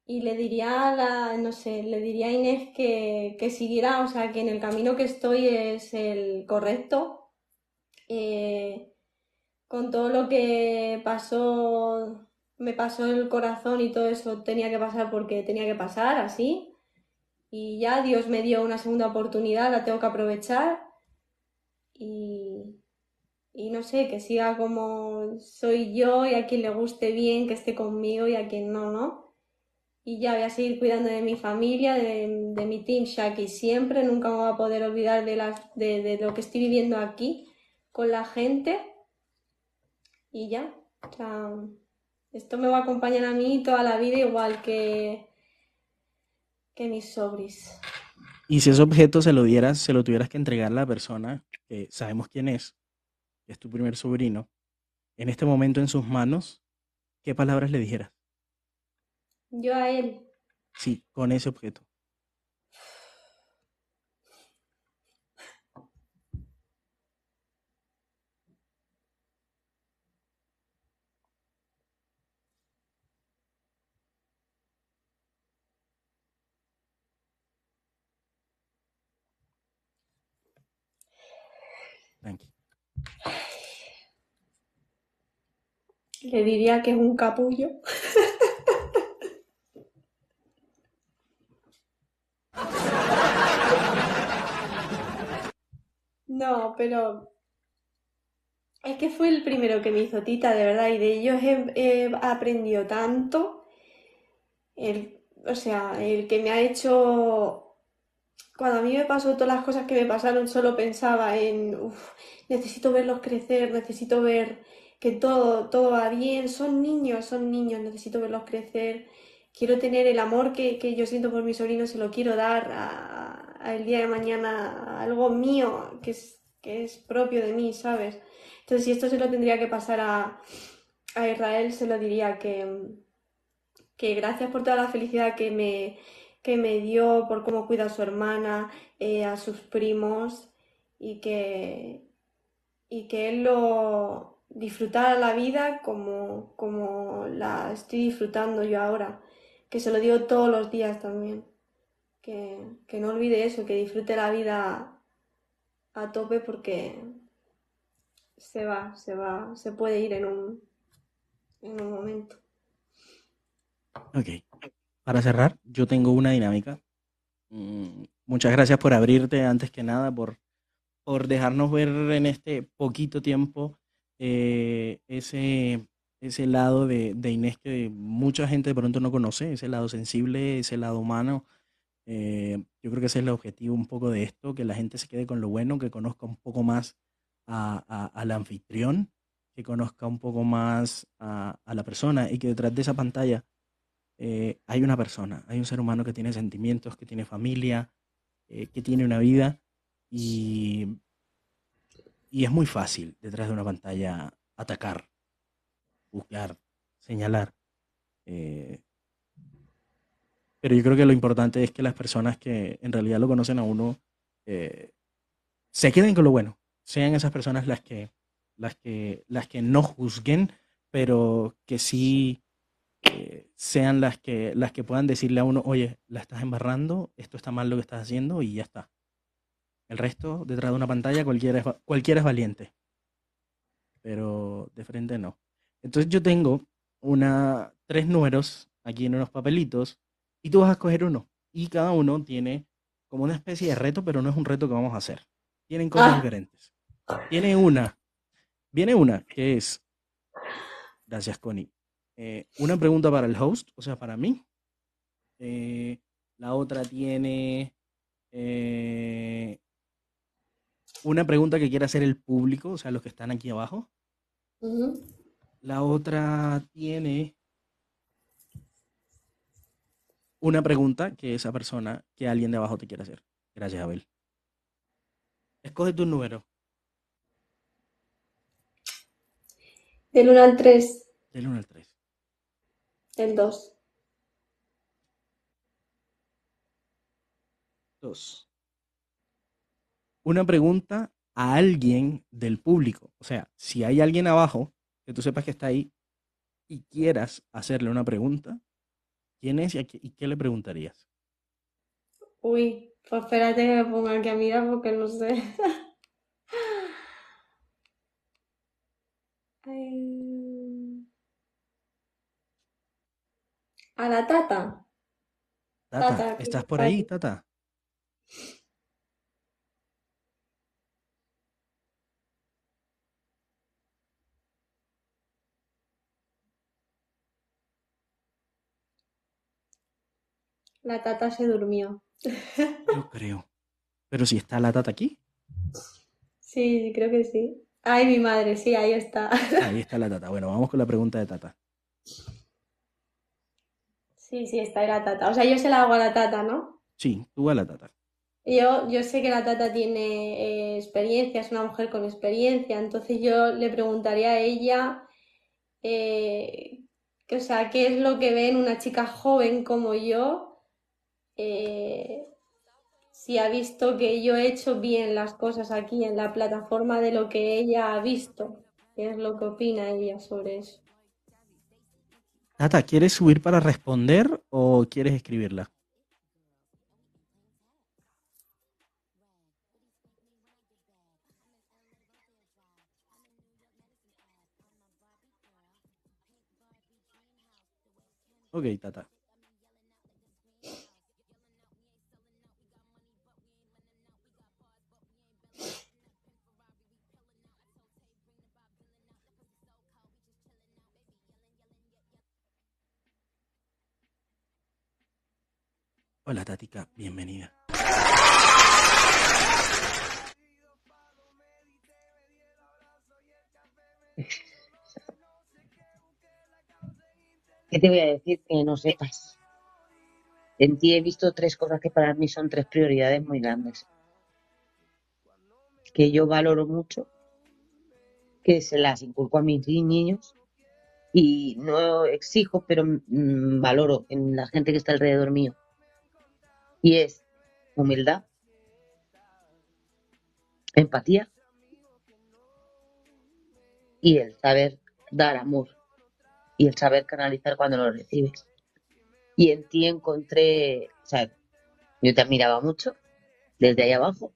y le diría a la, no sé, le diría a Inés que, que siguiera, o sea, que en el camino que estoy es el correcto. Eh, con todo lo que pasó, me pasó el corazón y todo eso tenía que pasar porque tenía que pasar así. Y ya Dios me dio una segunda oportunidad, la tengo que aprovechar. Y, y no sé, que siga como soy yo y a quien le guste bien, que esté conmigo y a quien no, ¿no? Y ya voy a seguir cuidando de mi familia, de, mi team Shaki siempre, nunca me voy a poder olvidar de, de, lo que estoy viviendo aquí con la gente. Y ya, o sea, Esto me va a acompañar a mí toda la vida igual que, que mis sobris. Y si ese objeto se lo dieras, se lo tuvieras que entregar a la persona que sabemos quién es, que es tu primer sobrino, en este momento en sus manos, ¿qué palabras le dijeras? Yo a él. Sí, con ese objeto. Le diría que es un capullo. No, pero es que fue el primero que me hizo Tita, de verdad, y de ellos he, aprendido tanto. El, o sea, el que me ha hecho. Cuando a mí me pasó todas las cosas que me pasaron, solo pensaba en, uff, necesito verlos crecer, necesito ver que todo, todo va bien, son niños, son niños, necesito verlos crecer, quiero tener el amor que, yo siento por mis sobrinos, se lo quiero dar a, el día de mañana, algo mío, que es, que es propio de mí, ¿sabes? Entonces, si esto se lo tendría que pasar a, Israel, se lo diría que, que gracias por toda la felicidad que me, que me dio, por cómo cuida a su hermana, eh, a sus primos, y que, y que él lo, disfrutar la vida como, como la estoy disfrutando yo ahora, que se lo digo todos los días también, que, no olvide eso, que disfrute la vida a tope porque se va, se va, se puede ir en un, en un momento. Ok. Para cerrar, yo tengo una dinámica. Mm, muchas gracias por abrirte antes que nada, por, por dejarnos ver en este poquito tiempo eh, ese, ese lado de, Inés que mucha gente de pronto no conoce, ese lado sensible, ese lado humano. Eh, yo creo que ese es el objetivo un poco de esto, que la gente se quede con lo bueno, que conozca un poco más a, al anfitrión, que conozca un poco más a, la persona y que detrás de esa pantalla eh, hay una persona, hay un ser humano que tiene sentimientos, que tiene familia, que tiene una vida y y es muy fácil detrás de una pantalla atacar, buscar, señalar. Eh, pero yo creo que lo importante es que las personas que en realidad lo conocen a uno eh, se queden con lo bueno. Sean esas personas las que, las que, las que no juzguen, pero que sí eh, sean las que, las que puedan decirle a uno, oye, la estás embarrando, esto está mal lo que estás haciendo y ya está. El resto, detrás de una pantalla, cualquiera es, cualquiera es valiente. Pero de frente no. Entonces yo tengo una, tres números aquí en unos papelitos y tú vas a escoger uno. Y cada uno tiene como una especie de reto, pero no es un reto que vamos a hacer. Tienen cosas ah. diferentes. Tiene una. Viene una que es. Gracias, Connie. Eh, una pregunta para el host, o sea, para mí. Eh, la otra tiene eh, una pregunta que quiere hacer el público, o sea, los que están aquí abajo. La otra tiene una pregunta que esa persona, que alguien de abajo te quiere hacer. Gracias, Abel. Escoge tu número. Del 1 al 3. Del 1 al 3. El 2. 2 una pregunta a alguien del público. O sea, si hay alguien abajo que tú sepas que está ahí y quieras hacerle una pregunta, ¿quién es y, qué le preguntarías? Uy, pues espérate que me ponga aquí a mirar porque no sé. <laughs> A la tata. Tata, ¿estás por ahí, tata? La tata se durmió. <laughs> Yo creo. Pero si está la tata aquí. Sí, creo que sí. Ay, mi madre, sí, ahí está. Ahí está la tata. Bueno, vamos con la pregunta de tata. Sí, sí, esta era Tata. O sea, yo se la hago a la Tata, ¿no? Sí, tú a la Tata. Yo, yo sé que la Tata tiene eh, experiencia, es una mujer con experiencia, entonces yo le preguntaría a ella, eh, que, o sea, qué es lo que ve en una chica joven como yo, eh, si ha visto que yo he hecho bien las cosas aquí en la plataforma de lo que ella ha visto, qué es lo que opina ella sobre eso. Tata, ¿quieres subir para responder o quieres escribirla? Ok, Tata. Hola, Tatica, bienvenida. <laughs> ¿Qué te voy a decir que no sepas? En ti he visto tres cosas que para mí son tres prioridades muy grandes. Que yo valoro mucho, que se las inculco a mis niños y no exijo, pero mm, valoro en la gente que está alrededor mío. Y es humildad, empatía y el saber dar amor y el saber canalizar cuando lo recibes. Y en ti encontré, o sea, yo te admiraba mucho desde ahí abajo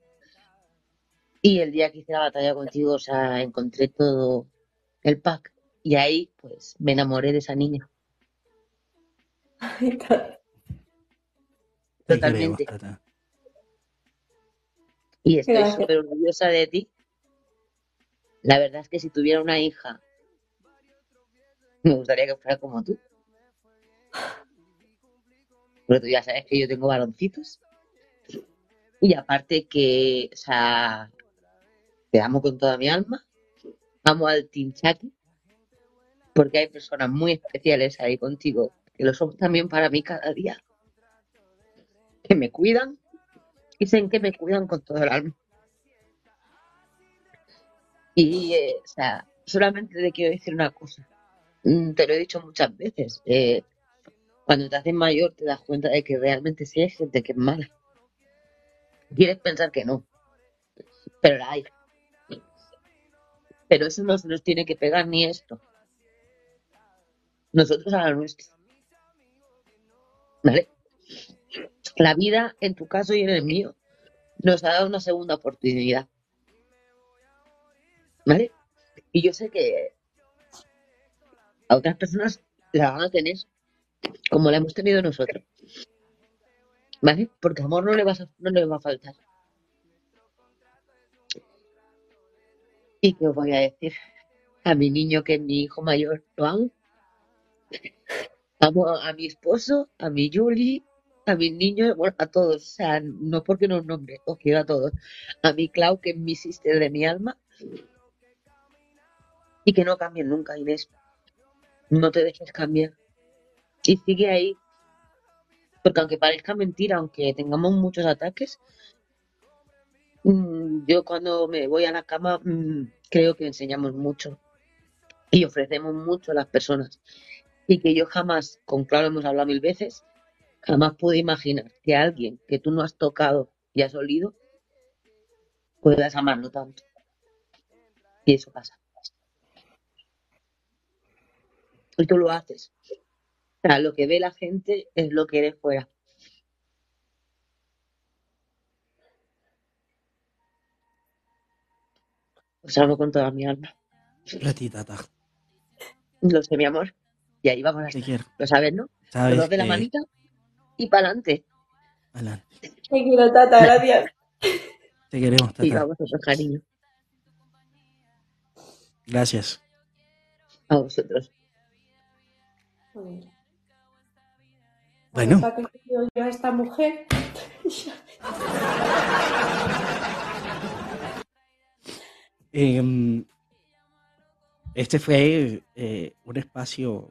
y el día que hice la batalla contigo, o sea, encontré todo el pack y ahí pues me enamoré de esa niña. <laughs> Totalmente. queremos. Y estoy súper orgullosa de ti. La verdad es que si tuviera una hija, me gustaría que fuera como tú. Pero tú ya sabes que yo tengo baloncitos. Y aparte que, o sea, te amo con toda mi alma. Amo al Team Chucky. Porque hay personas muy especiales ahí contigo, que lo son también para mí cada día. Que me cuidan. Dicen que me cuidan con todo el alma. Y, eh, o sea, solamente te quiero decir una cosa. Mm, Te lo he dicho muchas veces. eh, cuando te haces mayor te das cuenta de que realmente sí hay gente que es mala. Quieres pensar que no, pero la hay. Pero eso no se nos tiene que pegar ni esto. Nosotros a la nuestra. ¿Vale? La vida, en tu caso y en el mío, nos ha dado una segunda oportunidad. ¿Vale? Y yo sé que a otras personas la van a tener como la hemos tenido nosotros. ¿Vale? Porque amor no le, vas a- no le va a faltar. ¿Y qué os voy a decir? A mi niño, que es mi hijo mayor. Amo a mi esposo, a mi Julie, a mis niños, bueno, a todos. O sea, no porque no nombre, os quiero a todos. A mi Clau, que es mi sister de mi alma. Y que no cambien nunca, Inés. No te dejes cambiar. Y sigue ahí. Porque aunque parezca mentira, aunque tengamos muchos ataques, mm, yo cuando me voy a la cama mm, creo que enseñamos mucho y ofrecemos mucho a las personas. Y que yo jamás, con claro hemos hablado mil veces, jamás pude imaginar que alguien que tú no has tocado y has olido puedas amarlo tanto. Y eso pasa. Y tú lo haces. O sea, lo que ve la gente es lo que eres fuera. Os amo con toda mi alma. Para ti, Tata. Lo sé, mi amor. Y ahí vamos a estar. Lo sabes, ¿no? Los Sabes dos de la manita y para adelante. Adelante. Te quiero, Tata, gracias. <laughs> Te queremos, Y Tata. a vosotros, cariño. Gracias. A vosotros. Bueno. ¿Para qué yo a esta mujer? <laughs> Em, este fue eh, un espacio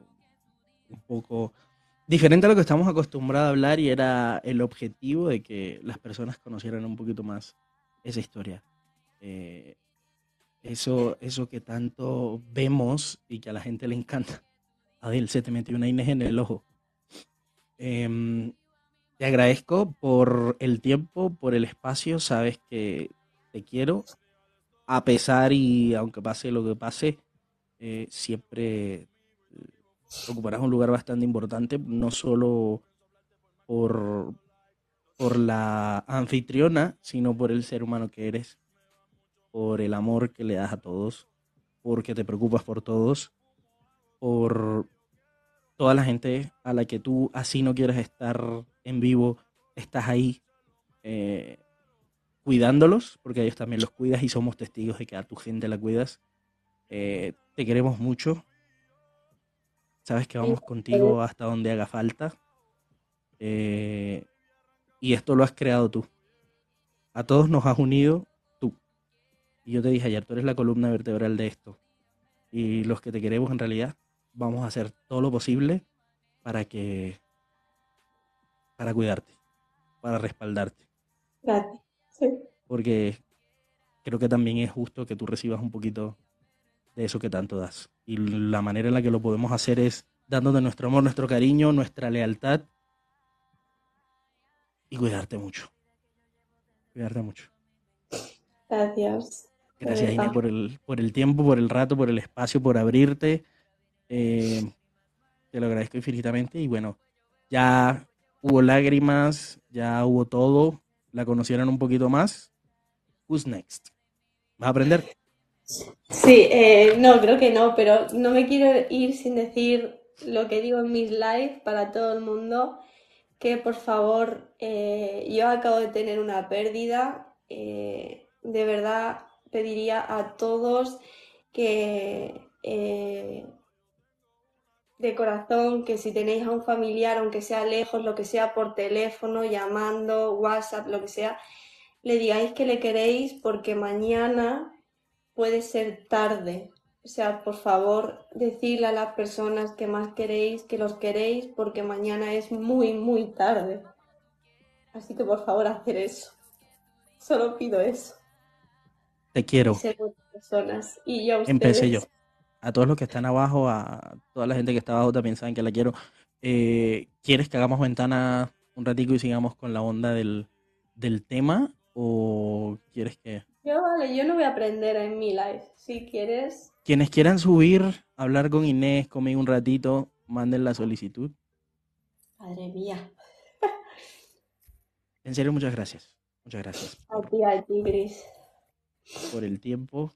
un poco diferente a lo que estamos acostumbrados a hablar y era el objetivo de que las personas conocieran un poquito más esa historia. Eh, eso, eso que tanto vemos y que a la gente le encanta. <laughs> Adel, se te metió una Inés en el ojo. Em, te agradezco por el tiempo, por el espacio. Sabes que te quiero. A pesar y aunque pase lo que pase, eh, siempre ocuparás un lugar bastante importante, no solo por, por la anfitriona, sino por el ser humano que eres, por el amor que le das a todos, porque te preocupas por todos, por toda la gente a la que tú así no quieres estar en vivo, estás ahí eh, cuidándolos, porque ellos también los cuidas y somos testigos de que a tu gente la cuidas. Eh, te queremos mucho, Sabes que vamos contigo hasta donde haga falta. Eh, y esto lo has creado tú. A todos nos has unido tú. Y yo te dije ayer, tú eres la columna vertebral de esto. Y los que te queremos en realidad, vamos a hacer todo lo posible para que para cuidarte, para respaldarte. Gracias. Porque creo que también es justo que tú recibas un poquito de eso que tanto das. Y la manera en la que lo podemos hacer es dándote nuestro amor, nuestro cariño, nuestra lealtad y cuidarte mucho. Cuidarte mucho. Gracias. Gracias, Inés, por el, por el tiempo, por el rato, por el espacio, por abrirte. Eh, te lo agradezco infinitamente. Y bueno, ya hubo lágrimas, ya hubo todo. La conocieron un poquito más. Who's next? ¿Vas a aprender? Sí, eh, no, creo que no, pero no me quiero ir sin decir lo que digo en mis lives para todo el mundo, que por favor, eh, yo acabo de tener una pérdida, eh, de verdad pediría a todos que de corazón, que si tenéis a un familiar, aunque sea lejos, lo que sea por teléfono, llamando, WhatsApp, lo que sea, le digáis que le queréis porque mañana puede ser tarde. O sea, por favor, decirle a las personas que más queréis que los queréis porque mañana es muy, muy tarde. Así que por favor, hacer eso. Solo pido eso. Te quiero. personas. Y yo Empecé yo. A todos los que están abajo, a toda la gente que está abajo también saben que la quiero. Eh, ¿Quieres que hagamos ventana un ratico y sigamos con la onda del, del tema? ¿O quieres que.? Yo, vale, yo no voy a aprender en mi live. Si quieres. Quienes quieran subir, hablar con Inés, conmigo un ratito, manden la solicitud. Madre mía. en serio, muchas gracias. Muchas gracias. A ti, a ti, Gris. Por el tiempo.